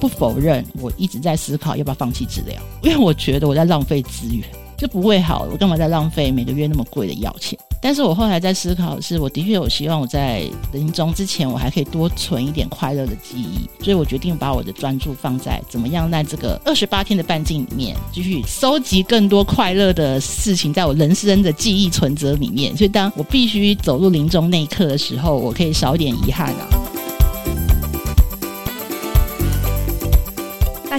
不否认，我一直在思考要不要放弃治疗，因为我觉得我在浪费资源，就不会好。我干嘛在浪费每个月那么贵的药钱？但是我后来在思考的是，我的确有希望我在临终之前，我还可以多存一点快乐的记忆，所以我决定把我的专注放在怎么样在这个二十八天的半径里面，继续收集更多快乐的事情，在我人生的记忆存折里面。所以当我必须走入临终那一刻的时候，我可以少一点遗憾啊。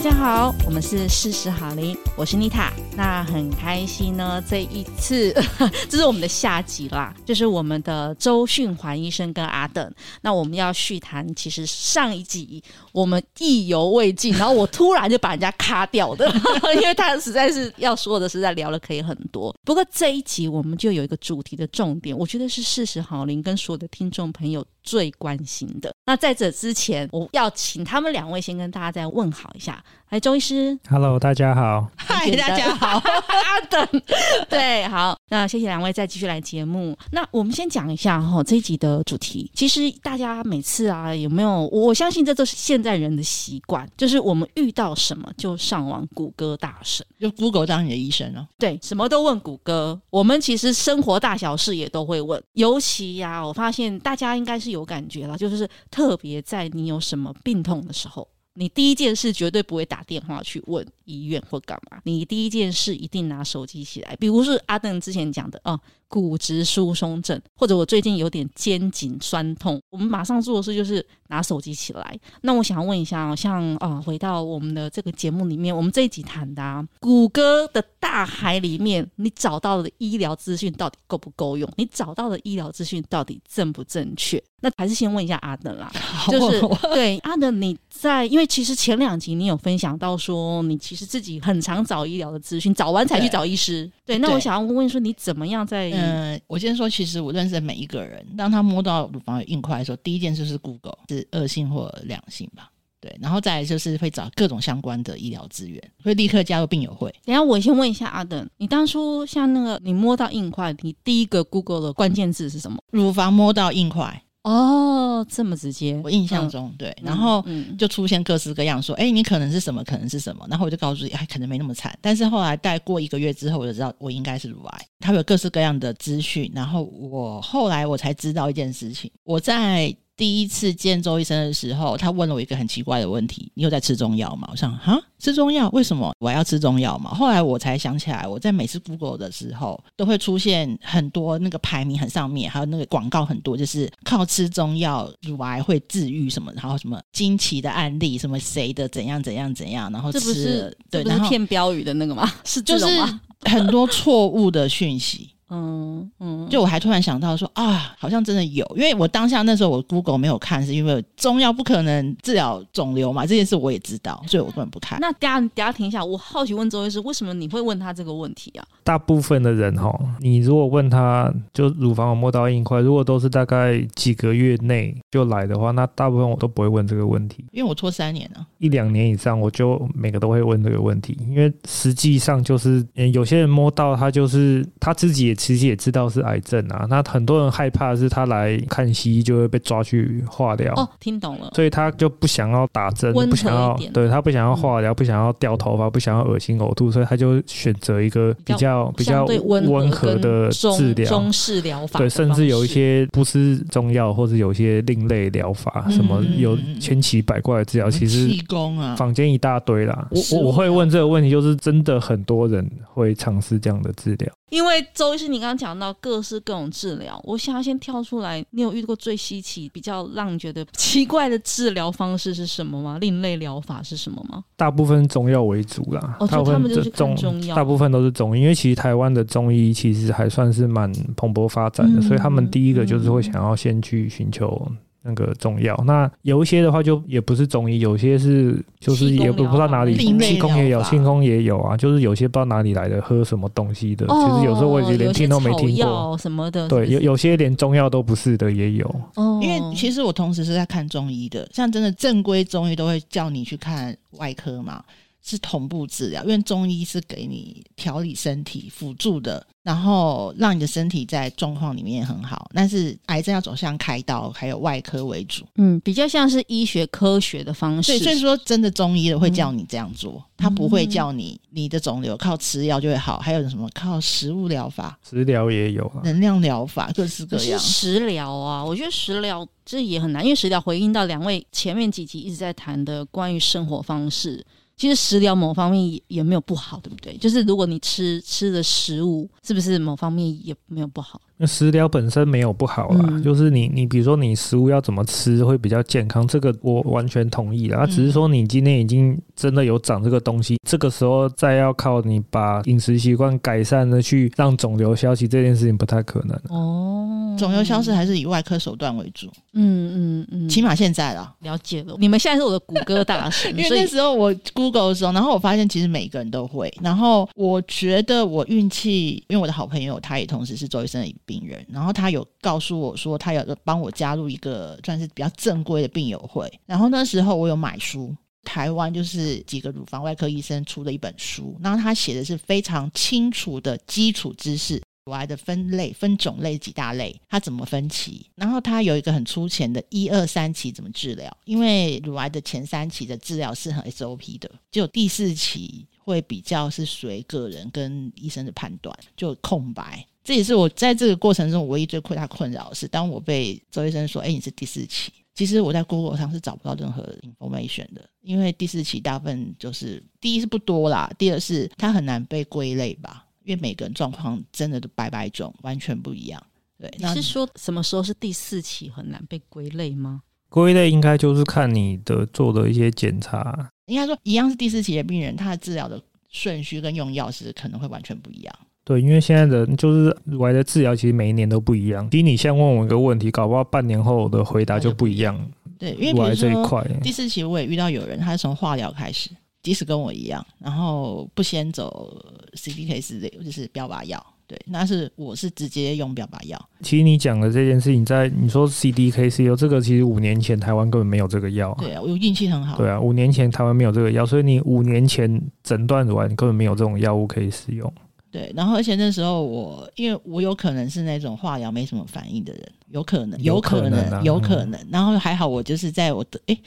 大家好，我们是事实好邻，我是妮塔。那很开心呢，这一次 这是我们的下集啦，就是我们的周训环医生跟阿邓。那我们要续谈，其实上一集我们意犹未尽，然后我突然就把人家卡掉的，因为他实在是要说的，实在聊了可以很多。不过这一集我们就有一个主题的重点，我觉得是事实好龄跟所有的听众朋友最关心的。那在这之前，我要请他们两位先跟大家再问好一下。来，周医师，Hello，大家好，嗨，大家好，阿等，对，好，那谢谢两位再继续来节目。那我们先讲一下哈，这一集的主题。其实大家每次啊，有没有？我相信这都是现在人的习惯，就是我们遇到什么就上网谷歌大神，就 Google 当你的医生了。对，什么都问谷歌。我们其实生活大小事也都会问，尤其呀、啊，我发现大家应该是有感觉了，就是特别在你有什么病痛的时候。你第一件事绝对不会打电话去问医院或干嘛，你第一件事一定拿手机起来，比如是阿邓之前讲的哦。骨质疏松症，或者我最近有点肩颈酸痛，我们马上做的事就是拿手机起来。那我想要问一下，像啊，回到我们的这个节目里面，我们这一集谈的啊，谷歌的大海里面，你找到的医疗资讯到底够不够用？你找到的医疗资讯到底正不正确？那还是先问一下阿德啦，就是对阿德，你在因为其实前两集你有分享到说，你其实自己很常找医疗的资讯，找完才去找医师。对，那我想要问问说，你怎么样在？嗯，我先说，其实我认识的每一个人，当他摸到乳房有硬块的时候，第一件事是 Google，是恶性或良性吧？对，然后再来就是会找各种相关的医疗资源，会立刻加入病友会。等一下我先问一下阿邓，你当初像那个你摸到硬块，你第一个 Google 的关键字是什么？乳房摸到硬块。哦，这么直接，我印象中、嗯、对，然后就出现各式各样说，哎、嗯，你可能是什么，可能是什么，然后我就告诉你，哎，可能没那么惨。但是后来待过一个月之后，我就知道我应该是乳癌。它有各式各样的资讯，然后我后来我才知道一件事情，我在。第一次见周医生的时候，他问了我一个很奇怪的问题：“你有在吃中药吗？”我想，哈，吃中药？为什么我要吃中药嘛？后来我才想起来，我在每次 Google 的时候，都会出现很多那个排名很上面，还有那个广告很多，就是靠吃中药乳癌会治愈什么，然后什么惊奇的案例，什么谁的怎样怎样怎样，然后吃这不是对，这不是骗标语的那个吗？是这种吗？就是很多错误的讯息。嗯嗯，就我还突然想到说啊，好像真的有，因为我当下那时候我 Google 没有看，是因为中药不可能治疗肿瘤嘛，这件事我也知道，所以我根本不看。那等下等下停一下，我好奇问周医师，为什么你会问他这个问题啊？大部分的人哈，你如果问他就乳房有摸到硬块，如果都是大概几个月内就来的话，那大部分我都不会问这个问题，因为我拖三年了，一两年以上我就每个都会问这个问题，因为实际上就是有些人摸到他就是他自己也其实也知道是。癌症啊，那很多人害怕的是他来看西医就会被抓去化疗。哦，听懂了，所以他就不想要打针，不想要，对，他不想要化疗，嗯，不想要掉头发，不想要恶心呕吐，所以他就选择一个比较比较温和的治疗，中式疗法。对，甚至有一些不是中药，或者有一些另类疗法，嗯，什么有千奇百怪的治疗，其实气功啊，坊间一大堆啦。我我我会问这个问题，就是真的很多人会尝试这样的治疗。因为周医师，你刚刚讲到各式各种治疗，我想要先跳出来，你有遇到过最稀奇、比较让你觉得奇怪的治疗方式是什么吗？另类疗法是什么吗？大部分中药为主啦，哦，就他们就是中中药，大部分都是中医，因为其实台湾的中医其实还算是蛮蓬勃发展的，嗯，所以他们第一个就是会想要先去寻求。那个中药，那有一些的话就也不是中医，有些是就是也不不知道哪里，气功也有，气功也有啊，就是有些不知道哪里来的，喝什么东西的，其、哦、实有时候我也连听都没听过什么的，对，有有些连中药都不是的也有。哦，因为其实我同时是在看中医的，像真的正规中医都会叫你去看外科嘛。是同步治疗，因为中医是给你调理身体辅助的，然后让你的身体在状况里面很好。但是癌症要走向开刀，还有外科为主，嗯，比较像是医学科学的方式。对，所以说真的中医的会叫你这样做，嗯、他不会叫你你的肿瘤靠吃药就会好，还有什么靠食物疗法，食疗也有啊，能量疗法各式各样。食疗啊，我觉得食疗这也很难，因为食疗回应到两位前面几集一直在谈的关于生活方式。其实食疗某方面也也没有不好，对不对？就是如果你吃吃的食物，是不是某方面也没有不好？那食疗本身没有不好啦，嗯、就是你你比如说你食物要怎么吃会比较健康，这个我完全同意啦。只是说你今天已经真的有长这个东西，嗯、这个时候再要靠你把饮食习惯改善的去让肿瘤消息，这件事情不太可能。哦，肿瘤消失还是以外科手段为主。嗯嗯嗯，起码现在啦，了解了。你们现在是我的谷歌大神，因为那时候我 Google 的时候，然后我发现其实每个人都会。然后我觉得我运气，因为我的好朋友他也同时是周医生的病人，然后他有告诉我说，他有帮我加入一个算是比较正规的病友会。然后那时候我有买书，台湾就是几个乳房外科医生出的一本书，然后他写的是非常清楚的基础知识，乳癌的分类、分种类几大类，它怎么分期，然后他有一个很粗浅的一二三期怎么治疗，因为乳癌的前三期的治疗是很 SOP 的，就第四期会比较是随个人跟医生的判断，就空白。这也是我在这个过程中唯一最困大困扰的是，当我被周医生说：“哎，你是第四期。”其实我在 Google 上是找不到任何 information 的，因为第四期大部分就是第一是不多啦，第二是它很难被归类吧，因为每个人状况真的都百百种，完全不一样。对，你是说什么时候是第四期很难被归类吗？归类应该就是看你的做的一些检查，应该说一样是第四期的病人，他的治疗的顺序跟用药是可能会完全不一样。对，因为现在的就是乳癌的治疗，其实每一年都不一样。其实你现在问我一个问题，搞不好半年后的回答就不一样。对，因为乳癌这一块，第四期我也遇到有人，他是从化疗开始，即使跟我一样，然后不先走 CDK 四类，就是标靶药。对，那是我是直接用标靶药。其实你讲的这件事情，在你说 CDKCL 这个，其实五年前台湾根本没有这个药。对啊，我运气很好。对啊，五年前台湾没有这个药，所以你五年前诊断乳癌，你根本没有这种药物可以使用。对，然后而且那时候我，因为我有可能是那种化疗没什么反应的人，有可能，有可能，有可能，啊，有可能。然后还好，我就是在我的诶，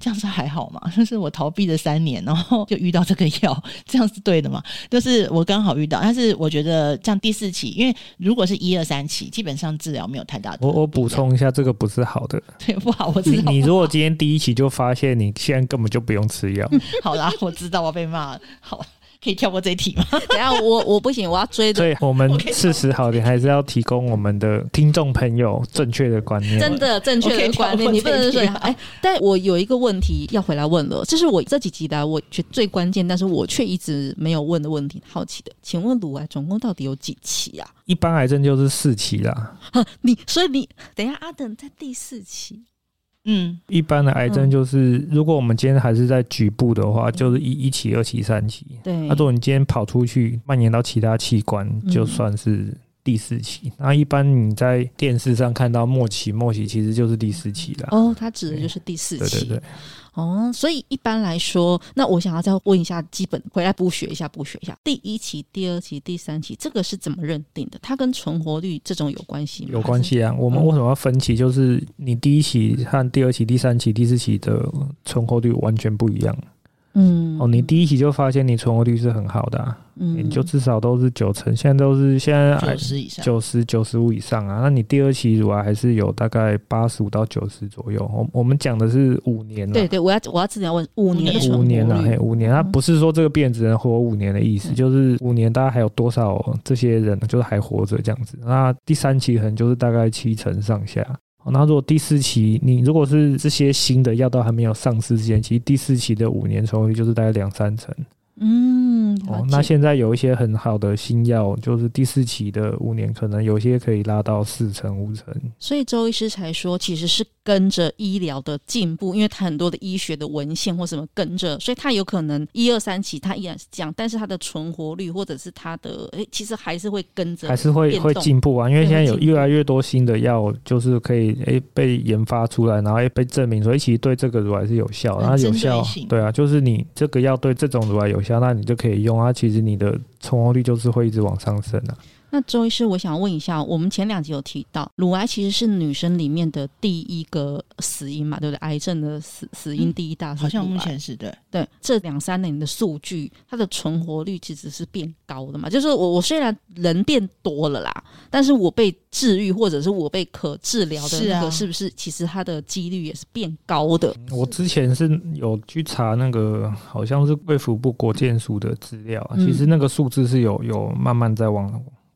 这样子还好嘛？就是我逃避了三年，然后就遇到这个药，这样是对的嘛？就是我刚好遇到，但是我觉得像第四期，因为如果是一二三期，基本上治疗没有太大的。我我补充一下，这个不是好的，对，不好。我知道。你如果今天第一期就发现，你现在根本就不用吃药。好啦，我知道我被骂了。好。可以跳过这一题吗？等下我我不行，我要追的。所以我们 事实好点，还是要提供我们的听众朋友正确的观念。真的正确的观念，你不能说哎。但我有一个问题要回来问了，这是我这几集来我觉得最关键，但是我却一直没有问的问题。好奇的，请问乳癌总共到底有几期啊？一般癌症就是四期啦。你所以你等一下，阿等在第四期。嗯，一般的癌症就是，如果我们今天还是在局部的话，就是一一期、二期、三期。对，那如果你今天跑出去蔓延到其他器官，就算是第四期。那一般你在电视上看到末期、末期，其实就是第四期了。哦，它指的就是第四期。对对对。哦，所以一般来说，那我想要再问一下，基本回来补学一下，补学一下。第一期、第二期、第三期，这个是怎么认定的？它跟存活率这种有关系吗？有关系啊。我们为什么要分期？就是你第一期和第二期、第三期、第四期的存活率完全不一样。嗯，哦，你第一期就发现你存活率是很好的，啊，嗯，你就至少都是九成，现在都是现在九十以上，九十九十五以上啊。那你第二期乳癌还是有大概八十五到九十左右。我我们讲的是五年，对对，我要我要自己要问五年五年啊，嘿，五年，它不是说这个病只能活五年的意思，嗯，就是五年大概还有多少这些人就是还活着这样子。那第三期可能就是大概七成上下。那如果第四期，你如果是这些新的药到还没有上市之前，其实第四期的五年成功率就是大概两三成。嗯，哦，那现在有一些很好的新药，就是第四期的五年可能有些可以拉到四成五成。所以周医师才说，其实是跟着医疗的进步，因为他很多的医学的文献或什么跟着，所以他有可能一二三期他依然是这样，但是他的存活率或者是他的诶，其实还是会跟着，还是会会进步啊。因为现在有越来越多新的药，就是可以诶被研发出来，然后诶被证明说，其实对这个乳癌是有效，然后有效，对啊，就是你这个药对这种乳癌有效，那你就可以用啊。其实你的存活率就是会一直往上升啊。那周医师，我想问一下，我们前两集有提到，乳癌其实是女生里面的第一个死因嘛，对不对？癌症的死死因第一大，好像目前是对。对，这两三年的数据，它的存活率其实是变高的嘛。就是我我虽然人变多了啦，但是我被治愈或者是我被可治疗的那个，是不是其实它的几率也是变高的？我之前是有去查那个，好像是卫福部国健署的资料，其实那个数字是有有慢慢在往。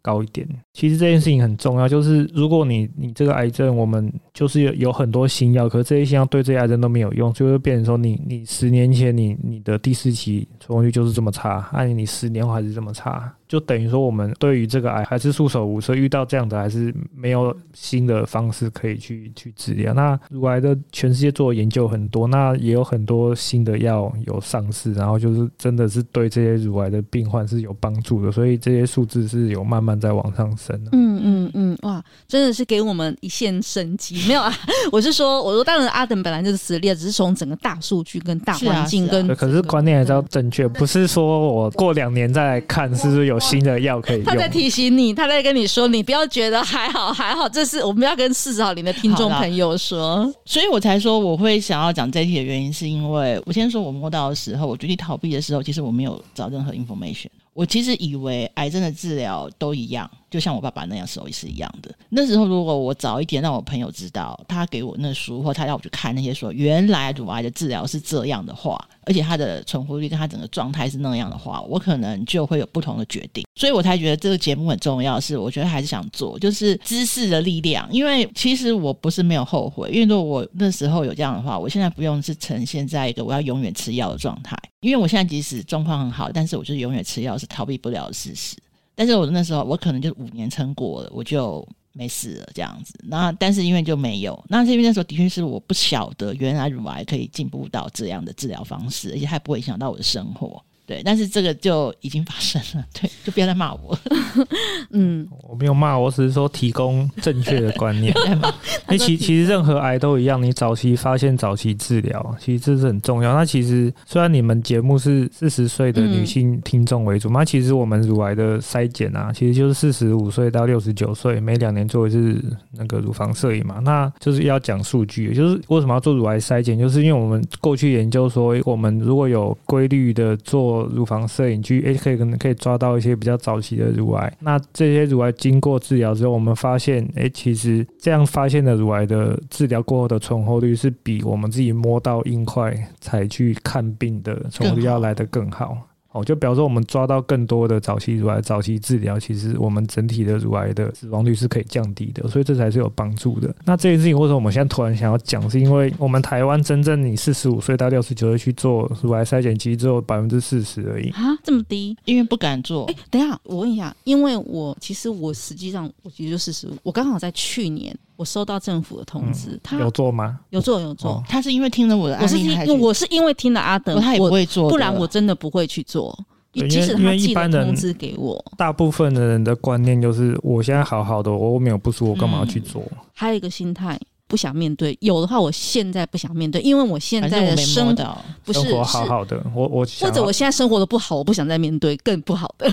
高一点，其实这件事情很重要。就是如果你你这个癌症，我们就是有有很多新药，可是这些新药对这些癌症都没有用，就会变成说你你十年前你你的第四期存活率就是这么差，按、啊、你十年后还是这么差。就等于说，我们对于这个癌还是束手无策，遇到这样的还是没有新的方式可以去去治疗。那乳癌的全世界做的研究很多，那也有很多新的药有上市，然后就是真的是对这些乳癌的病患是有帮助的，所以这些数字是有慢慢在往上升的。嗯嗯嗯，哇，真的是给我们一线生机。没有啊，我是说，我说当然阿等本来就是实例，只是从整个大数据跟大环境跟、啊啊，可是观念还是要正确，不是说我过两年再来看是不是有。有新的药可以用，他在提醒你，他在跟你说，你不要觉得还好还好，这是我们要跟四十好龄的听众朋友说，所以我才说我会想要讲这题的原因，是因为我先说我摸到的时候，我决定逃避的时候，其实我没有找任何 information。我其实以为癌症的治疗都一样，就像我爸爸那样时候也是一样的。那时候如果我早一点让我朋友知道，他给我那书或他要我去看那些说原来乳癌的治疗是这样的话，而且他的存活率跟他整个状态是那样的话，我可能就会有不同的决定。所以我才觉得这个节目很重要，是我觉得还是想做，就是知识的力量。因为其实我不是没有后悔，因为如果我那时候有这样的话，我现在不用是呈现在一个我要永远吃药的状态。因为我现在即使状况很好，但是我就是永远吃药是逃避不了的事实。但是我那时候我可能就五年撑过了，我就没事了这样子。那但是因为就没有，那是因为那时候的确是我不晓得原来乳癌可以进步到这样的治疗方式，而且还不会影响到我的生活。对，但是这个就已经发生了，对，就不要再骂我。嗯，我没有骂，我只是说提供正确的观念。那其其实任何癌都一样，你早期发现、早期治疗，其实这是很重要。那其实虽然你们节目是四十岁的女性听众为主，那、嗯、其实我们乳癌的筛检啊，其实就是四十五岁到六十九岁，每两年做一次那个乳房摄影嘛。那就是要讲数据，就是为什么要做乳癌筛检，就是因为我们过去研究说，我们如果有规律的做乳房摄影去，诶，可以可能可以抓到一些比较早期的乳癌。那这些乳癌经过治疗之后，我们发现，诶，其实这样发现的乳癌的治疗过后的存活率是比我们自己摸到硬块才去看病的存活率要来得更好。哦，就比方说，我们抓到更多的早期乳癌，早期治疗，其实我们整体的乳癌的死亡率是可以降低的，所以这才是有帮助的。那这件事情为什么我们现在突然想要讲，是因为我们台湾真正你四十五岁到六十九岁去做乳癌筛检，其实只有百分之四十而已啊，这么低？因为不敢做。哎，等一下，我问一下，因为我其实我实际上我其实就四十五，我刚好在去年。我收到政府的通知，嗯、他有做吗？有做，有做。他是因为听了我的案例，我是因我是因为听了阿德，他也不会做，不然我真的不会去做。即使他寄了通知给我，大部分的人的观念就是，我现在好好的，我没有不舒服，我干嘛要去做？嗯、还有一个心态，不想面对。有的话，我现在不想面对，因为我现在的生活不是生活好好的，我我或者我现在生活的不好，我不想再面对更不好的。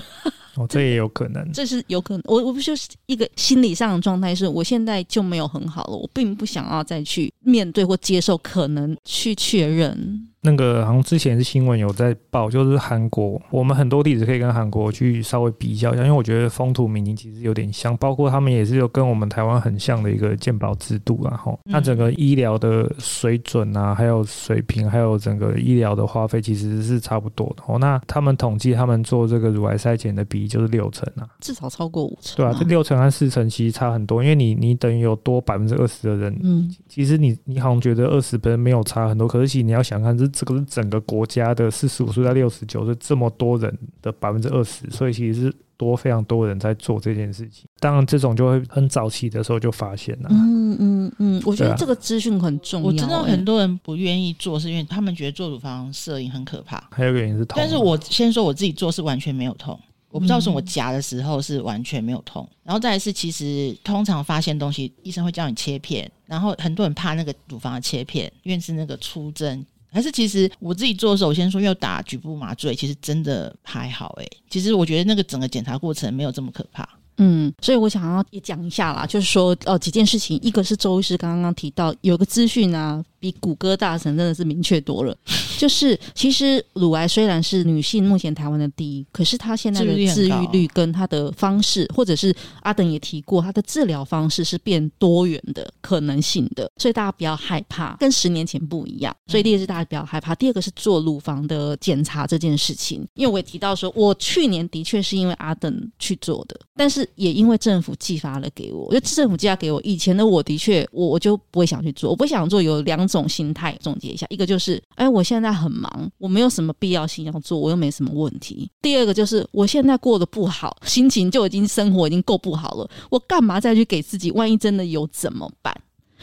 哦，这也有可能，这是有可能。我我不就是一个心理上的状态，是我现在就没有很好了，我并不想要再去面对或接受，可能去确认。那个好像之前是新闻有在报，就是韩国，我们很多例子可以跟韩国去稍微比较一下，因为我觉得风土民情其实有点像，包括他们也是有跟我们台湾很像的一个健保制度啊，吼，那整个医疗的水准啊，还有水平，还有整个医疗的花费其实是差不多的哦。那他们统计他们做这个乳癌筛检的比例就是六成啊，至少超过五成，对啊，这六成和四成其实差很多，因为你你等于有多百分之二十的人，嗯，其实你你好像觉得二十分没有差很多，可是其实你要想看这。这个是整个国家的四十五岁到六十九岁这么多人的百分之二十，所以其实是多非常多人在做这件事情。当然这种就会很早期的时候就发现了。嗯嗯嗯，我觉得这个资讯很重要。我知道很多人不愿意做，是因为他们觉得做乳房摄影很可怕。还有一个原因是痛。但是我先说我自己做是完全没有痛。我不知道是我夹的时候是完全没有痛，然后再来是其实通常发现东西，医生会叫你切片，然后很多人怕那个乳房的切片，因为是那个粗针。还是其实我自己做的时候，我先说要打局部麻醉，其实真的还好诶。其实我觉得那个整个检查过程没有这么可怕。嗯，所以我想要也讲一下啦，就是说呃几件事情，一个是周医师刚刚提到有个资讯啊。比谷歌大神真的是明确多了，就是其实乳癌虽然是女性目前台湾的第一，可是它现在的治愈率跟它的方式，或者是阿等也提过，它的治疗方式是变多元的可能性的，所以大家不要害怕，跟十年前不一样。所以第一个是大家不要害怕，第二个是做乳房的检查这件事情，因为我也提到说，我去年的确是因为阿等去做的，但是也因为政府寄发了给我，就政府寄发给我，以前的我的确我我就不会想去做，我不想做有两种。心态总结一下，一个就是，哎，我现在很忙，我没有什么必要性要做，我又没什么问题。第二个就是，我现在过得不好，心情就已经生活已经够不好了，我干嘛再去给自己？万一真的有怎么办？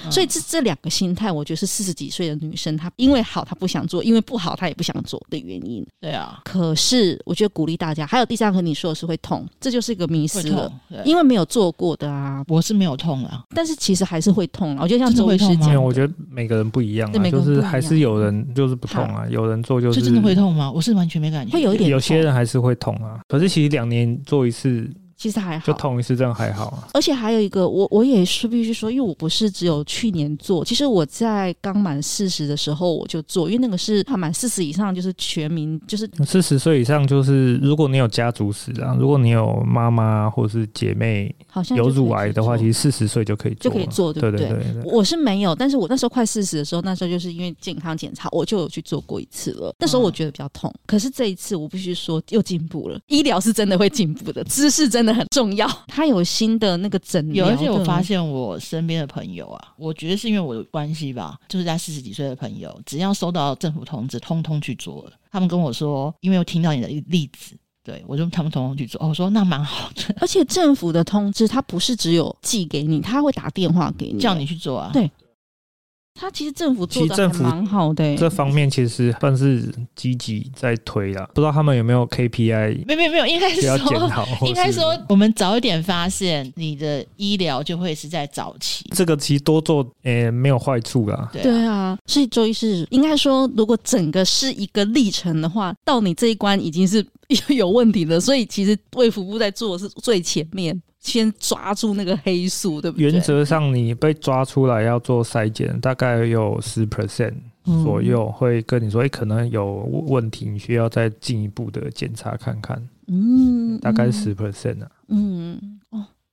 所以这这两个心态，我觉得是四十几岁的女生，她因为好她不想做，因为不好她也不想做的原因。对啊。可是我觉得鼓励大家，还有第三个你说的是会痛，这就是一个迷失了。因为没有做过的啊，我是没有痛啊，但是其实还是会痛啊。我觉得像周医师讲，我觉得每个人不一样啊，就是还是有人就是不痛啊，有人做就是。是真的会痛吗？我是完全没感觉。会有一点。有些人还是会痛啊，可是其实两年做一次。其实还好，就痛一次这样还好啊。而且还有一个，我我也是必须说，因为我不是只有去年做，其实我在刚满四十的时候我就做，因为那个是他满四十以上就是全民，就是四十岁以上就是如果你有家族史啊，如果你有妈妈或是姐妹好像有乳癌的话，其实四十岁就可以做就可以做，对不对？对对对对，我是没有，但是我那时候快四十的时候，那时候就是因为健康检查，我就有去做过一次了。那时候我觉得比较痛，可是这一次我必须说又进步了，医疗是真的会进步的，知识真的很重要。他有新的那个诊疗，有，而且我发现我身边的朋友啊，我觉得是因为我的关系吧，就是在四十几岁的朋友，只要收到政府通知，通通去做了。他们跟我说，因为我听到你的例子，对，我就他们通通去做。我说那蛮好的，而且政府的通知，他不是只有寄给你，他会打电话给你，叫你去做啊。对。他其实政府做的还蛮好的，这方面其实算是积极在推啦。不知道他们有没有 KPI？没有没有没有，应该说 应该说，我们早一点发现你的医疗就会是在早期。这个其实多做诶、欸、没有坏处啦。对啊，所以周医师应该说，如果整个是一个历程的话，到你这一关已经是 有问题了。所以其实卫福部在做的是最前面。先抓住那个黑素，对不对？原则上，你被抓出来要做筛检，大概有十 percent 左右会跟你说，哎、嗯，可能有问题，你需要再进一步的检查看看。嗯，大概十 percent 啊。嗯，哦。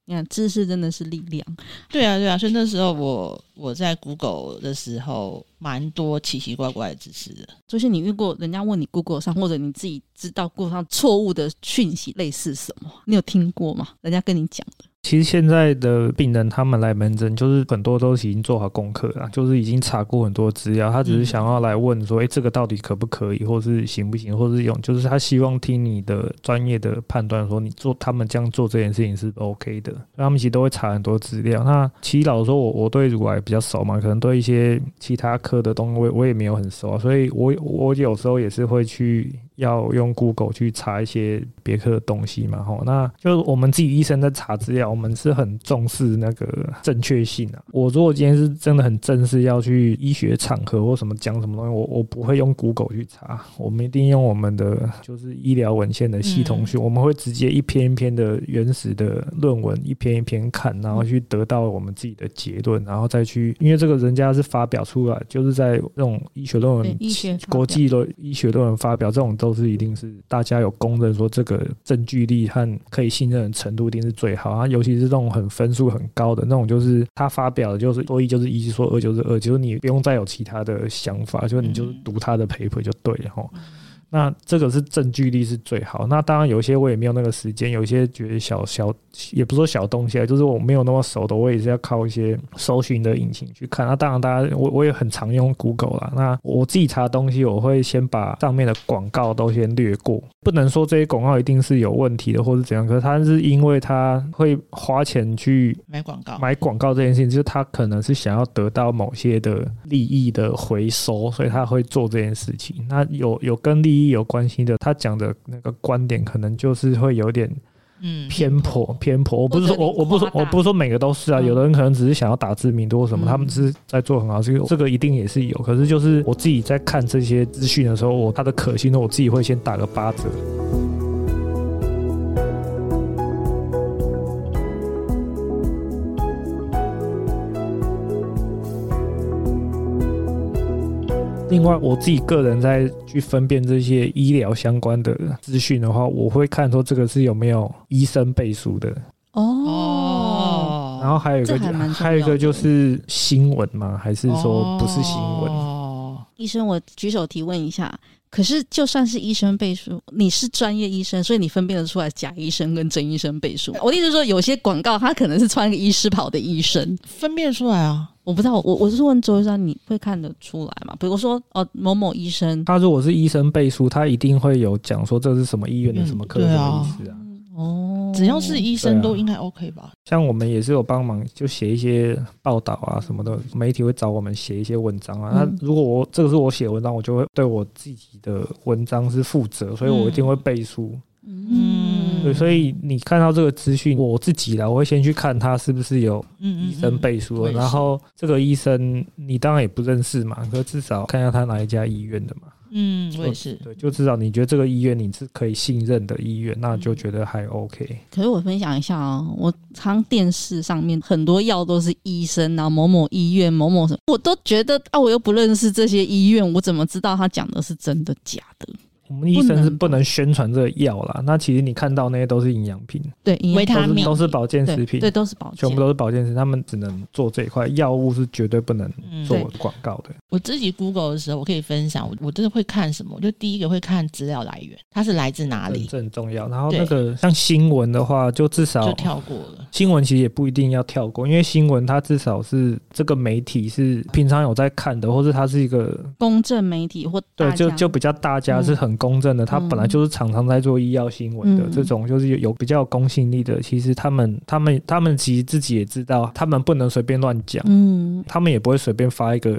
你看，知识真的是力量。对啊，对啊，所以那时候我我在 Google 的时候，蛮多奇奇怪怪的知识的。就是你遇过人家问你 Google 上，或者你自己知道 Google 上错误的讯息，类似什么？你有听过吗？人家跟你讲的。其实现在的病人他们来门诊，就是很多都已经做好功课了，就是已经查过很多资料，他只是想要来问说，哎、欸，这个到底可不可以，或是行不行，或是用，就是他希望听你的专业的判断，说你做他们这样做这件事情是 OK 的。他们其实都会查很多资料。那其实老实说，我我对乳癌比较熟嘛，可能对一些其他科的东西我也没有很熟啊，所以我我有时候也是会去。要用 Google 去查一些别克的东西嘛，吼，那就是我们自己医生在查资料，我们是很重视那个正确性啊。我如果今天是真的很正式要去医学场合或什么讲什么东西，我我不会用 Google 去查，我们一定用我们的就是医疗文献的系统去，我们会直接一篇一篇的原始的论文一篇一篇看，然后去得到我们自己的结论，然后再去，因为这个人家是发表出来，就是在这种医学论文、国际的医学论文发表这种都。都是一定是大家有公认说这个证据力和可以信任的程度一定是最好啊，尤其是这种很分数很高的那种，就是他发表的就是说一就是一，说二就是二，就是你不用再有其他的想法，就是你就是读他的 paper 就对了哈。那这个是证据力是最好。那当然有些我也没有那个时间，有些觉得小小也不说小东西啊，就是我没有那么熟的，我也是要靠一些搜寻的引擎去看。那当然大家我我也很常用 Google 啦。那我自己查东西，我会先把上面的广告都先略过，不能说这些广告一定是有问题的或者怎样。可是他是因为他会花钱去买广告，买广告这件事情，就是他可能是想要得到某些的利益的回收，所以他会做这件事情。那有有跟利益有关系的，他讲的那个观点可能就是会有点嗯偏颇偏颇。我不是说我我不是说我不是说每个都是啊，有的人可能只是想要打知名度什么，他们只是在做很好，这个这个一定也是有。可是就是我自己在看这些资讯的时候，我他的可信度我自己会先打个八折。另外，我自己个人在去分辨这些医疗相关的资讯的话，我会看说这个是有没有医生背书的哦。然后还有一个，还有一个就是新闻吗？还是说不是新闻？哦，医生，我举手提问一下。可是就算是医生背书，你是专业医生，所以你分辨得出来假医生跟真医生背书。我的意思是说，有些广告他可能是穿一个医师袍的医生，分辨出来啊。我不知道，我我是问周医生，你会看得出来吗？比如说，哦，某某医生，他如果是医生背书，他一定会有讲说这是什么医院的什么科什么医师啊。哦，只要是医生都应该 OK 吧？像我们也是有帮忙，就写一些报道啊什么的，媒体会找我们写一些文章啊。那如果我这个是我写文章，我就会对我自己的文章是负责，所以我一定会背书。嗯，对，所以你看到这个资讯，我自己啦，我会先去看他是不是有医生背书的，然后这个医生你当然也不认识嘛，可至少看一下他哪一家医院的嘛。嗯，我也是。对，就至少你觉得这个医院你是可以信任的医院，那就觉得还 OK。可是我分享一下啊、喔，我常电视上面很多药都是医生，然后某某医院某某什么，我都觉得啊，我又不认识这些医院，我怎么知道他讲的是真的假的？我们医生是不能宣传这个药啦。那其实你看到那些都是营养品，对，维他命都是保健食品，对，都是保健，全部都是保健食品。他们只能做这一块，药物是绝对不能做广告的。我自己 Google 的时候，我可以分享，我我真的会看什么？我就第一个会看资料来源，它是来自哪里，这很重要。然后那个像新闻的话，就至少就跳过了。新闻其实也不一定要跳过，因为新闻它至少是这个媒体是平常有在看的，或是它是一个公正媒体或对，就就比较大家是很公正的，他本。来就是常常在做医药新闻的这种，就是有有比较有公信力的。其实他们、他们、他们其实自己也知道，他们不能随便乱讲。嗯，他们也不会随便发一个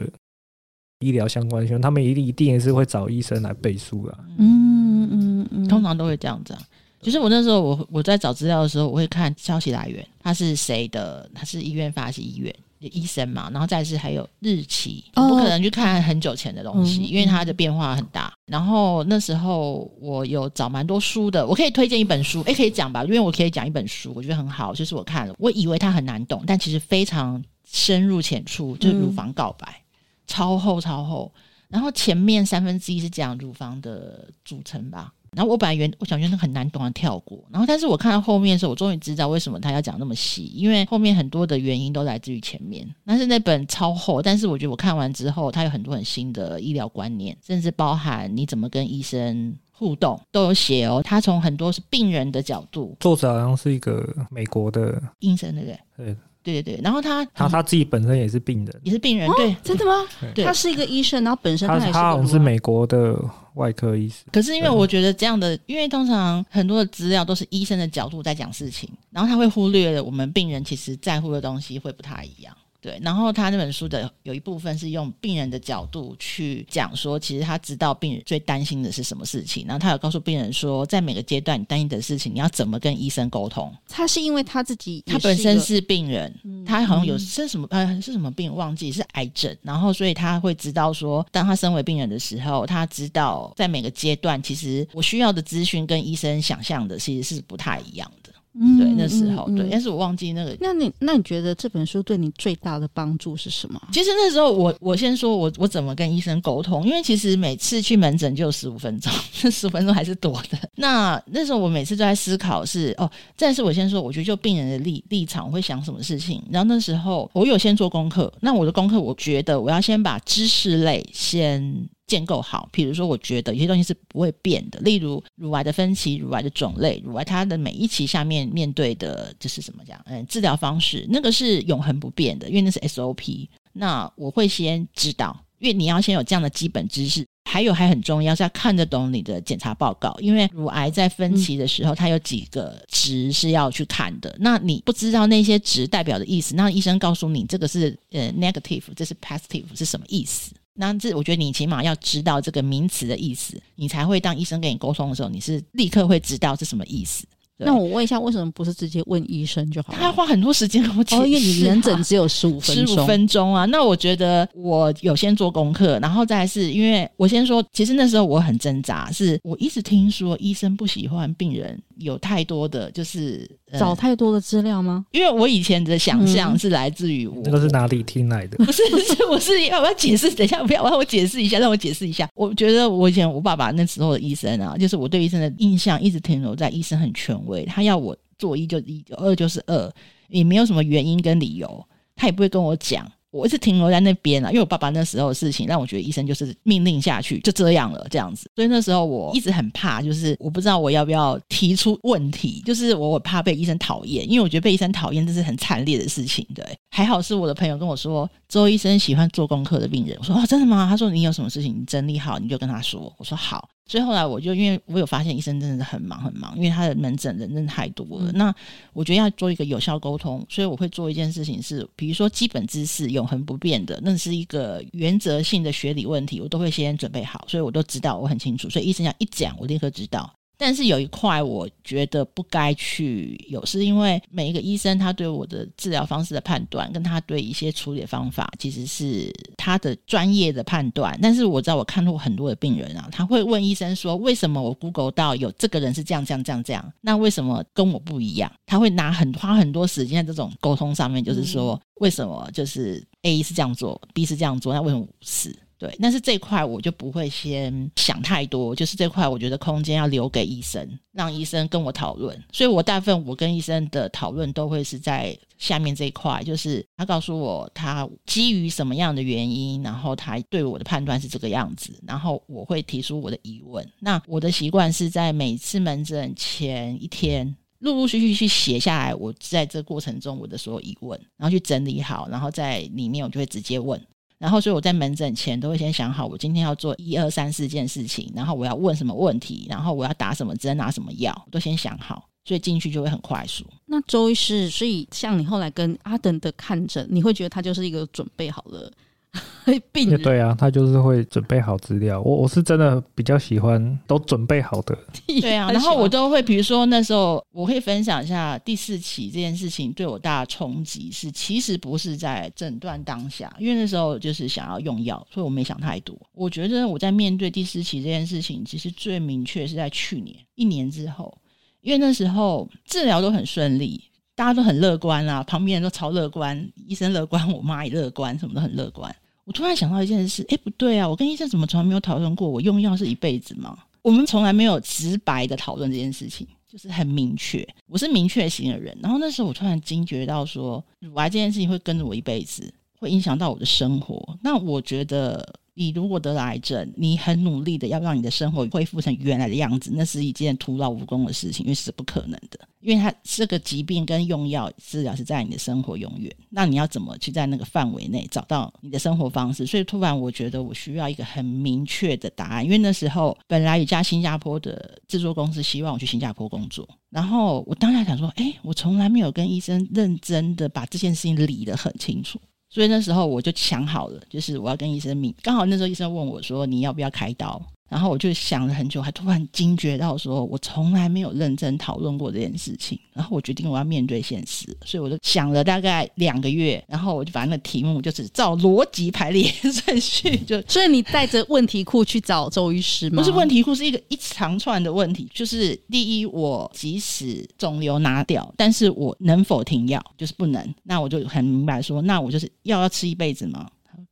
医疗相关新闻，他们一定一定也是会找医生来背书的。嗯嗯嗯，通常都会这样子。就是我那时候我我在找资料的时候，我会看消息来源，他是谁的，他是医院发还是医院？医生嘛，然后再是还有日期，不可能去看很久前的东西，因为它的变化很大。然后那时候我有找蛮多书的，我可以推荐一本书，诶，可以讲吧？因为我可以讲一本书，我觉得很好，就是我看了，我以为它很难懂，但其实非常深入浅出，就是乳房告白，超厚超厚，然后前面三分之一是讲乳房的组成吧。然后我本来原我想觉得很难懂，的跳过。然后，但是我看到后面的时候，我终于知道为什么他要讲那么细，因为后面很多的原因都来自于前面。但是那本超厚，但是我觉得我看完之后，它有很多很新的医疗观念，甚至包含你怎么跟医生互动都有写哦。他从很多是病人的角度，作者好像是一个美国的医生，对不对？对。对对对，然后他他他自己本身也是病人，也是病人，对，真的吗？对，他是一个医生，然后本身他他好像是美国的外科医师。可是因为我觉得这样的，因为通常很多的资料都是医生的角度在讲事情，然后他会忽略了我们病人其实在乎的东西会不太一样。对，然后他那本书的有一部分是用病人的角度去讲说，其实他知道病人最担心的是什么事情，然后他有告诉病人说，在每个阶段你担心的事情，你要怎么跟医生沟通。他是因为他自己，他本身是病人，嗯、他好像有是什么呃是什么病忘记是癌症，然后所以他会知道说，当他身为病人的时候，他知道在每个阶段，其实我需要的资讯跟医生想象的其实是不太一样的。嗯，对，那时候对，但是我忘记那个。那你那你觉得这本书对你最大的帮助是什么？其实那时候我我先说我我怎么跟医生沟通，因为其实每次去门诊就十五分钟，这十五分钟还是多的。那那时候我每次都在思考是哦，但是我先说，我觉得就病人的立立场，我会想什么事情。然后那时候我有先做功课，那我的功课，我觉得我要先把知识类先。建构好。比如说，我觉得有些东西是不会变的，例如乳癌的分期、乳癌的种类、乳癌它的每一期下面面对的就是什么讲，嗯，治疗方式，那个是永恒不变的，因为那是 SOP。那我会先知道，因为你要先有这样的基本知识。还有还很重要是要看得懂你的检查报告，因为乳癌在分期的时候，它有几个值是要去看的。那你不知道那些值代表的意思，那医生告诉你这个是呃 negative，这是 positive 是什么意思？那这我觉得你起码要知道这个名词的意思，你才会当医生跟你沟通的时候，你是立刻会知道是什么意思。那我问一下，为什么不是直接问医生就好？他要花很多时间跟我解释、啊。哦，因为你门诊只有十五分钟，十五分钟啊。那我觉得我有先做功课，然后再来是因为我先说，其实那时候我很挣扎，是我一直听说医生不喜欢病人有太多的就是。找太多的资料吗？因为我以前的想象是来自于我，这个是哪里听来的？不是，是我是要我要解释，等一下不要，我要我解释一下，让我解释一下。我觉得我以前我爸爸那时候的医生啊，就是我对医生的印象一直停留在医生很权威，他要我做一就一，二就是二，也没有什么原因跟理由，他也不会跟我讲。我一直停留在那边了，因为我爸爸那时候的事情让我觉得医生就是命令下去就这样了，这样子。所以那时候我一直很怕，就是我不知道我要不要提出问题，就是我我怕被医生讨厌，因为我觉得被医生讨厌这是很惨烈的事情。对，还好是我的朋友跟我说，周医生喜欢做功课的病人。我说哦，真的吗？他说你有什么事情你整理好你就跟他说。我说好。所以后来我就因为我有发现医生真的是很忙很忙，因为他的门诊人真的太多了。那我觉得要做一个有效沟通，所以我会做一件事情是，比如说基本知识永恒不变的，那是一个原则性的学理问题，我都会先准备好，所以我都知道，我很清楚。所以医生要一讲，我立刻知道。但是有一块我觉得不该去有，是因为每一个医生他对我的治疗方式的判断，跟他对一些处理的方法，其实是他的专业的判断。但是我知道我看过很多的病人啊，他会问医生说：“为什么我 Google 到有这个人是这样这样这样这样？那为什么跟我不一样？”他会拿很花很多时间在这种沟通上面，就是说为什么就是 A 是这样做，B 是这样做，那为什么不是？对，但是这块我就不会先想太多，就是这块我觉得空间要留给医生，让医生跟我讨论。所以我大部分我跟医生的讨论都会是在下面这一块，就是他告诉我他基于什么样的原因，然后他对我的判断是这个样子，然后我会提出我的疑问。那我的习惯是在每次门诊前一天，陆陆续续去写下来我在这过程中我的所有疑问，然后去整理好，然后在里面我就会直接问。然后，所以我在门诊前都会先想好，我今天要做一二三四件事情，然后我要问什么问题，然后我要打什么针，拿什么药，都先想好，所以进去就会很快速。那周医师，所以像你后来跟阿登的看诊，你会觉得他就是一个准备好了。病人对啊，他就是会准备好资料。我我是真的比较喜欢都准备好的。对啊，然后我都会，比如说那时候我会分享一下第四期这件事情对我大的冲击是，其实不是在诊断当下，因为那时候就是想要用药，所以我没想太多。我觉得我在面对第四期这件事情，其实最明确是在去年一年之后，因为那时候治疗都很顺利。大家都很乐观啊，旁边人都超乐观，医生乐观，我妈也乐观，什么都很乐观。我突然想到一件事，哎，不对啊，我跟医生怎么从来没有讨论过，我用药是一辈子吗？我们从来没有直白的讨论这件事情，就是很明确。我是明确型的人，然后那时候我突然惊觉到说，乳癌这件事情会跟着我一辈子，会影响到我的生活。那我觉得。你如果得了癌症，你很努力的要让你的生活恢复成原来的样子，那是一件徒劳无功的事情，因为是不可能的。因为它这个疾病跟用药治疗是在你的生活永远，那你要怎么去在那个范围内找到你的生活方式？所以突然我觉得我需要一个很明确的答案。因为那时候本来有家新加坡的制作公司希望我去新加坡工作，然后我当下想说，哎，我从来没有跟医生认真的把这件事情理得很清楚。所以那时候我就想好了，就是我要跟医生明。刚好那时候医生问我说：“你要不要开刀？”然后我就想了很久，还突然惊觉到说，我从来没有认真讨论过这件事情。然后我决定我要面对现实，所以我就想了大概两个月，然后我就把那个题目就是照逻辑排列顺序 就。所以你带着问题库去找周医师吗？不是问题库，是一个一长串的问题。就是第一，我即使肿瘤拿掉，但是我能否停药？就是不能。那我就很明白说，那我就是药要吃一辈子吗？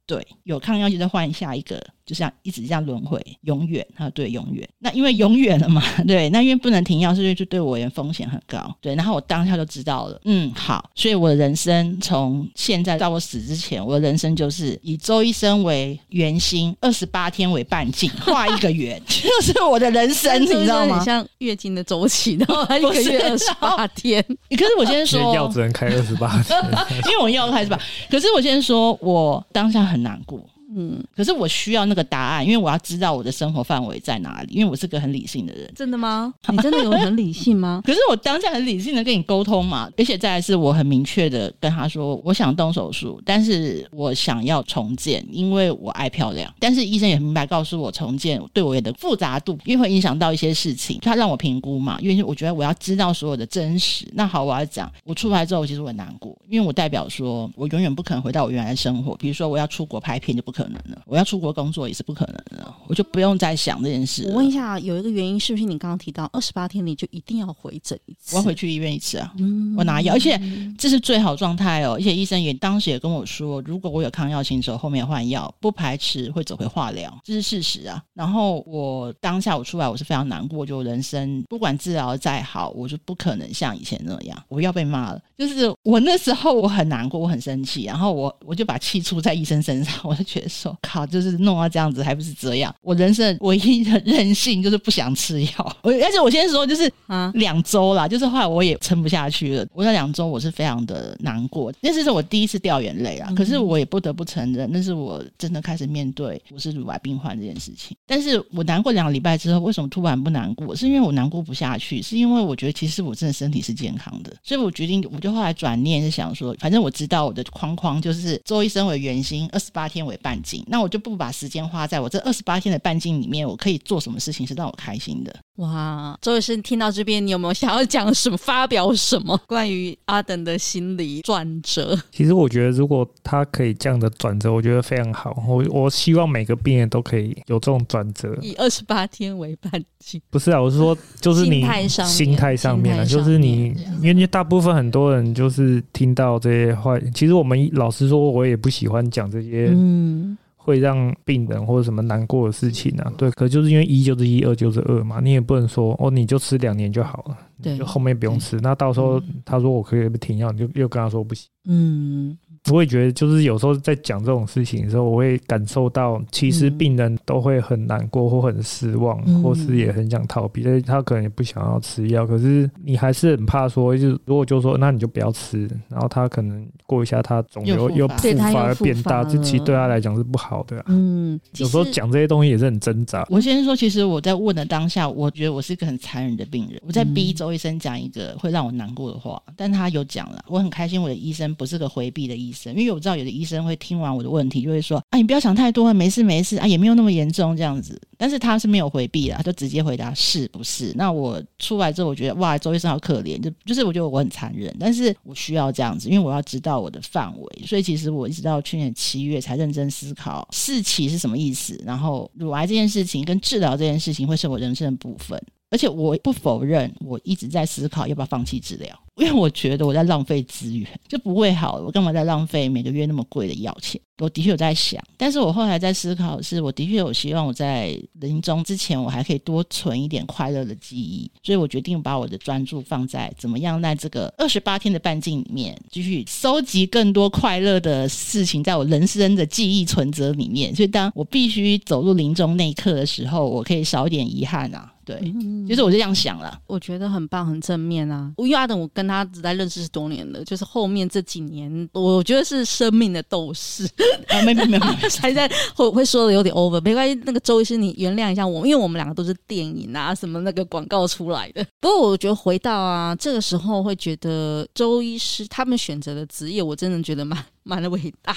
对，有抗药就再换下一个。就像一直这样轮回，永远。他说对，永远。那因为永远了嘛，对，那因为不能停药，所以就对我而言风险很高。对，然后我当下就知道了，嗯，好，所以我的人生从现在到我死之前，我的人生就是以周医生为圆心，二十八天为半径，画一个圆，就是我的人生，你知道吗？像月经的周期，然后还一个月二十八天。可是我先说，药只能开二十八天，因为我药开是吧？可是我先说，我当下很难过。嗯，可是我需要那个答案，因为我要知道我的生活范围在哪里。因为我是个很理性的人。真的吗？你真的有很理性吗？可是我当下很理性的跟你沟通嘛，而且再来是我很明确的跟他说，我想动手术，但是我想要重建，因为我爱漂亮。但是医生也明白告诉我，重建对我的复杂度，因为会影响到一些事情，他让我评估嘛。因为我觉得我要知道所有的真实。那好，我要讲，我出来之后，其实我很难过，因为我代表说我永远不可能回到我原来的生活。比如说我要出国拍片就不可能了，我要出国工作也是不可能的，我就不用再想这件事。我问一下，有一个原因是不是你刚刚提到二十八天你就一定要回诊一次？我要回去医院一次啊，嗯、我拿药，而且这是最好状态哦。而且医生也当时也跟我说，如果我有抗药性之后，后面换药，不排斥会走回化疗，这是事实啊。然后我当下我出来，我是非常难过，就人生不管治疗再好，我就不可能像以前那样，我要被骂了。就是我那时候我很难过，我很生气，然后我我就把气出在医生身上，我就觉得说。靠，就是弄到这样子，还不是这样？我人生唯一的任性就是不想吃药。我而且我先说，就是啊，两周啦，就是后来我也撑不下去了。我那两周我是非常的难过，那是我第一次掉眼泪啊。可是我也不得不承认，那是我真的开始面对我是乳癌病患这件事情。但是我难过两个礼拜之后，为什么突然不难过？是因为我难过不下去，是因为我觉得其实我真的身体是健康的，所以我决定，我就后来转念是想说，反正我知道我的框框就是周医生为圆心，二十八天为半径。那我就不把时间花在我这二十八天的半径里面，我可以做什么事情是让我开心的？哇，周医生听到这边，你有没有想要讲什么、发表什么关于阿等的心理转折？其实我觉得，如果他可以这样的转折，我觉得非常好。我我希望每个病人都可以有这种转折，以二十八天为半径。不是啊，我是说，就是你心态上面，心态上面啊，就是你，因为大部分很多人就是听到这些话，其实我们老实说，我也不喜欢讲这些，嗯。会让病人或者什么难过的事情啊，对，可就是因为一就是一，二就是二嘛，你也不能说哦，你就吃两年就好了，对，就后面不用吃，那到时候他说我可以不停药，你就又跟他说不行，嗯。我也觉得，就是有时候在讲这种事情的时候，我会感受到，其实病人都会很难过或很失望，嗯、或是也很想逃避，但是他可能也不想要吃药。可是你还是很怕说，就如果就说那你就不要吃，然后他可能过一下他肿瘤又复发而变大，这其实对他来讲是不好的。嗯，有时候讲这些东西也是很挣扎。我先说，其实我在问的当下，我觉得我是一个很残忍的病人。我在逼周医生讲一个会让我难过的话，但他有讲了，我很开心。我的医生不是个回避的医生，因为我知道有的。医生会听完我的问题，就会说：“啊，你不要想太多，没事没事啊，也没有那么严重这样子。”但是他是没有回避啊，他就直接回答是不是？那我出来之后，我觉得哇，周医生好可怜，就就是我觉得我很残忍，但是我需要这样子，因为我要知道我的范围。所以其实我一直到去年七月才认真思考四期是什么意思，然后乳癌这件事情跟治疗这件事情会是我人生的部分。而且我不否认，我一直在思考要不要放弃治疗，因为我觉得我在浪费资源，就不会好。我干嘛在浪费每个月那么贵的药钱？我的确有在想，但是我后来在思考是，我的确有希望我在临终之前，我还可以多存一点快乐的记忆，所以我决定把我的专注放在怎么样在这个二十八天的半径里面，继续收集更多快乐的事情，在我人生的记忆存折里面。所以当我必须走入临终那一刻的时候，我可以少一点遗憾啊。对，其实我就这样想了，我觉得很棒，很正面啊。因为阿等，我跟他只在认识十多年了，就是后面这几年，我觉得是生命的斗士。啊，没没没没，还在会会说的有点 over，没关系。那个周医师，你原谅一下我，因为我们两个都是电影啊什么那个广告出来的。不过我觉得回到啊，这个时候会觉得周医师他们选择的职业，我真的觉得蛮蛮伟大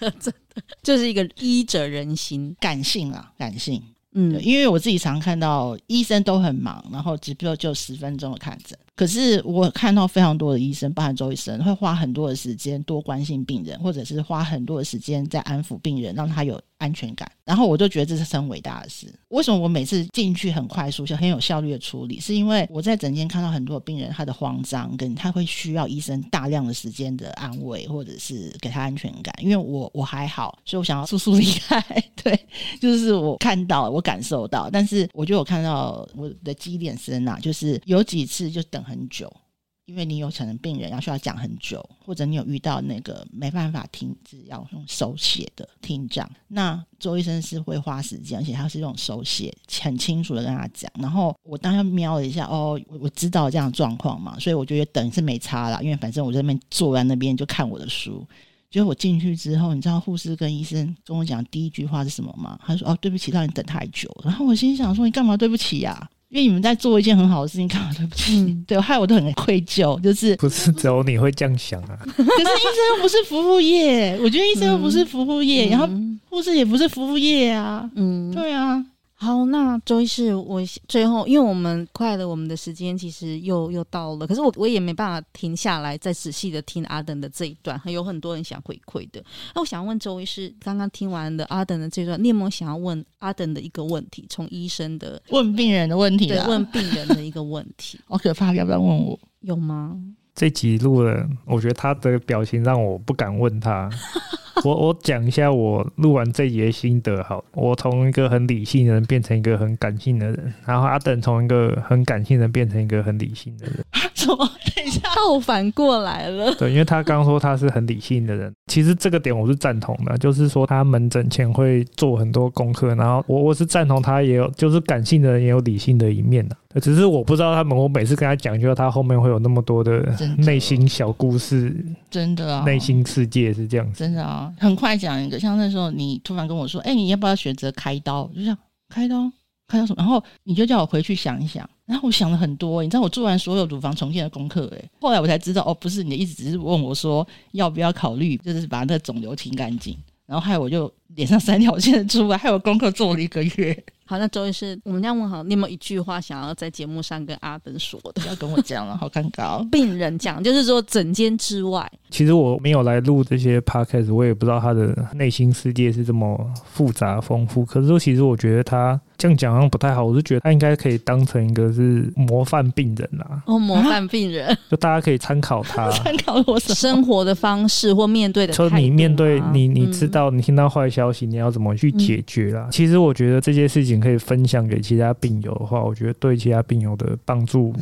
的，真的就是一个医者仁心，感性啊，感性。嗯，因为我自己常看到医生都很忙，然后只不过就十分钟的看诊。可是我看到非常多的医生，包含周医生，会花很多的时间多关心病人，或者是花很多的时间在安抚病人，让他有安全感。然后我就觉得这是很伟大的事。为什么我每次进去很快速、就很有效率的处理？是因为我在诊间看到很多病人他的慌张，跟他会需要医生大量的时间的安慰，或者是给他安全感。因为我我还好，所以我想要速速离开。对，就是我看到，我感受到，但是我就有看到我的基点深啊，就是有几次就等很久，因为你有可能病人要需要讲很久，或者你有遇到那个没办法听字要用手写的听障，那周医生是会花时间，而且他是用手写很清楚的跟他讲。然后我当时瞄了一下，哦，我知道这样状况嘛，所以我觉得等是没差啦，因为反正我在那边坐在那边就看我的书。结果我进去之后，你知道护士跟医生跟我讲第一句话是什么吗？他说：“哦，对不起，让你等太久。”然后我心想说：“你干嘛对不起呀、因为你们在做一件很好的事情，干嘛对不起？嗯、对，害我都很愧疚。就是不是只有你会这样想啊？可是医生又不是服务业，我觉得医生又不是服务业，嗯、然后护士也不是服务业啊。嗯，对啊。”好，那周医师，我最后，因为我们快了，我们的时间其实又又到了，可是我我也没办法停下来再仔细的听阿等的这一段，还有很多人想回馈的。那我想问周医师，刚刚听完了阿等的这段，你有没有想要问阿等的一个问题？从医生的问病人的问题，对，问病人的一个问题，好可怕，要不要问我？有吗？这集录了，我觉得他的表情让我不敢问他。我我讲一下我录完这集的心得好，我从一个很理性的人变成一个很感性的人，然后阿等从一个很感性的人变成一个很理性的人，怎么等一下倒反过来了？对，因为他刚刚说他是很理性的人，其实这个点我是赞同的，就是说他门诊前会做很多功课，然后我我是赞同他也有，就是感性的人也有理性的一面的。只是我不知道他们，我每次跟他讲，就是他后面会有那么多的内心小故事，真的啊，内心世界是这样子，真的啊。很快讲一个，像那时候你突然跟我说，哎、欸，你要不要选择开刀？就这样开刀，开刀什么？然后你就叫我回去想一想，然后我想了很多，你知道我做完所有乳房重建的功课，哎，后来我才知道，哦，不是，你的意思只是问我说要不要考虑，就是把那个肿瘤清干净，然后害我就脸上三条线出来，害我功课做了一个月。好，那周医师，我们这样问好，你有没有一句话想要在节目上跟阿登说的？要跟我讲了，好尴尬。病人讲，就是说整间之外，其实我没有来录这些 podcast，我也不知道他的内心世界是这么复杂丰富。可是说，其实我觉得他这样讲好像不太好。我是觉得他应该可以当成一个是模范病人啦。哦，模范病人，就大家可以参考他，参考我生活的方式或面对的。说你面对你，你知道你听到坏消息，你要怎么去解决啦？嗯、其实我觉得这些事情。可以分享给其他病友的话，我觉得对其他病友的帮助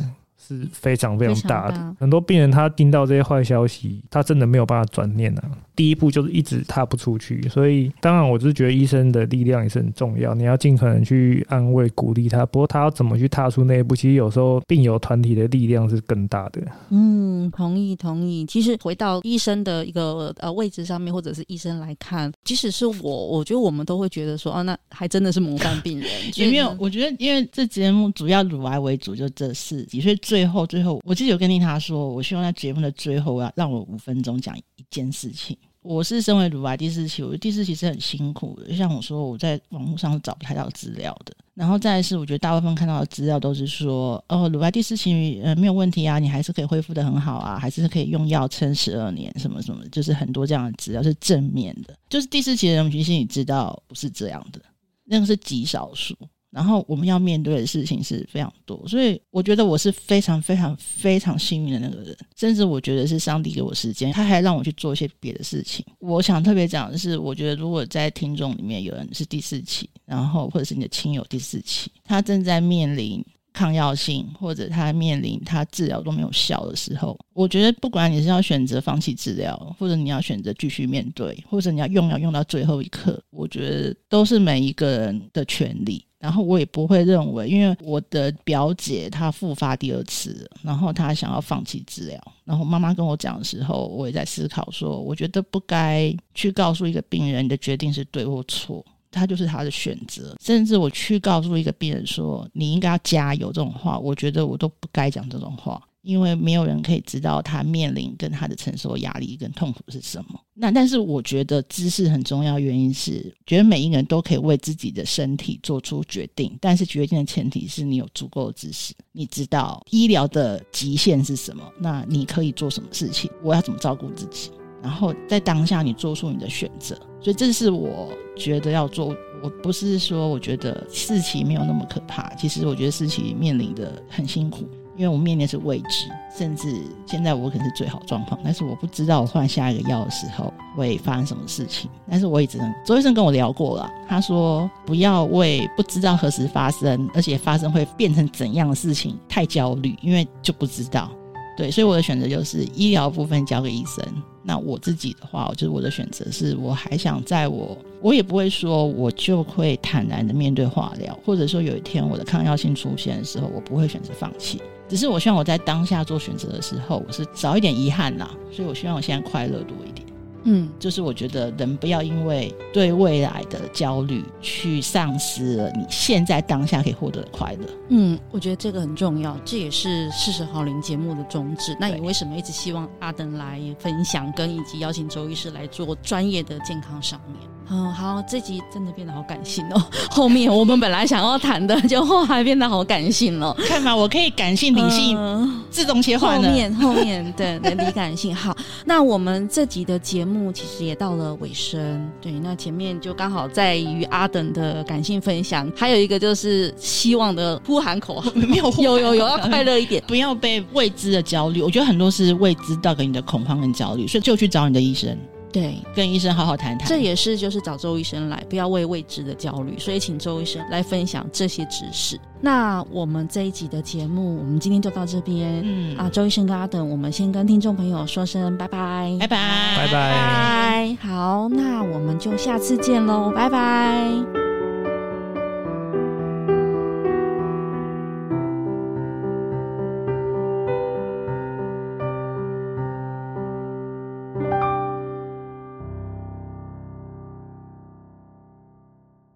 是非常非常大的。大很多病人他听到这些坏消息，他真的没有办法转念啊。第一步就是一直踏不出去，所以当然我是觉得医生的力量也是很重要，你要尽可能去安慰鼓励他。不过他要怎么去踏出那一步，其实有时候病友团体的力量是更大的。嗯，同意同意。其实回到医生的一个呃位置上面，或者是医生来看，即使是我，我觉得我们都会觉得说，哦，那还真的是模范病人。也没有，我觉得因为这节目主要乳癌为主，就这四集，所以最最后最后，我记得有跟丽塔说，我希望在节目的最后要让我五分钟讲一件事情。我是身为乳癌第四期，我觉得第四期是很辛苦的。就像我说，我在网络上是找不太到资料的。然后再来是，我觉得大部分看到的资料都是说，哦，乳癌第四期呃没有问题啊，你还是可以恢复得很好啊，还是可以用药撑十二年，什么什么，就是很多这样的资料是正面的。就是第四期的人，我其实你知道不是这样的，那个是极少数。然后我们要面对的事情是非常多，所以我觉得我是非常非常非常幸运的那个人，甚至我觉得是上帝给我时间，他还让我去做一些别的事情。我想特别讲的是，我觉得如果在听众里面有人是第四期，然后或者是你的亲友第四期，他正在面临抗药性，或者他面临他治疗都没有效的时候，我觉得不管你是要选择放弃治疗，或者你要选择继续面对，或者你要用药用到最后一刻，我觉得都是每一个人的权利。然后我也不会认为，因为我的表姐她复发第二次，然后她想要放弃治疗。然后妈妈跟我讲的时候，我也在思考说，我觉得不该去告诉一个病人你的决定是对或错，他就是他的选择。甚至我去告诉一个病人说你应该要加油这种话，我觉得我都不该讲这种话。因为没有人可以知道他面临跟他的承受压力跟痛苦是什么。那但是我觉得知识很重要，原因是觉得每一个人都可以为自己的身体做出决定，但是决定的前提是你有足够的知识，你知道医疗的极限是什么，那你可以做什么事情，我要怎么照顾自己，然后在当下你做出你的选择。所以这是我觉得要做。我不是说我觉得四期没有那么可怕，其实我觉得四期面临的很辛苦，因为我面临是未知，甚至现在我可能是最好状况，但是我不知道我换下一个药的时候会发生什么事情。但是我也只能，周医生跟我聊过了，他说不要为不知道何时发生，而且发生会变成怎样的事情太焦虑，因为就不知道。对，所以我的选择就是医疗部分交给医生。那我自己的话，就是我的选择是，我还想在我，我也不会说我就会坦然的面对化疗，或者说有一天我的抗药性出现的时候，我不会选择放弃。只是我希望我在当下做选择的时候，我是少一点遗憾啦。所以我希望我现在快乐多一点。嗯，就是我觉得人不要因为对未来的焦虑，去丧失了你现在当下可以获得的快乐。嗯，我觉得这个很重要，这也是四十好龄节目的宗旨。那你为什么一直希望阿登来分享，跟以及邀请周医师来做专业的健康上面？嗯，好，这集真的变得好感性哦。后面我们本来想要谈的，就后来变得好感性了。看嘛，我可以感性、理性、嗯、自动切换。后面后面对，能，理感性。好，那我们这集的节目其实也到了尾声。对，那前面就刚好在于阿等的感性分享，还有一个就是希望的呼喊口号，没有有有有要快乐一点，不要被未知的焦虑。我觉得很多是未知带给你的恐慌跟焦虑，所以就去找你的医生。对，跟医生好好谈谈。这也是就是找周医生来，不要为未知的焦虑。所以请周医生来分享这些知识。那我们这一集的节目，我们今天就到这边。嗯啊，周医生跟阿等，我们先跟听众朋友说声拜拜，拜拜，拜拜。好，那我们就下次见喽，拜拜。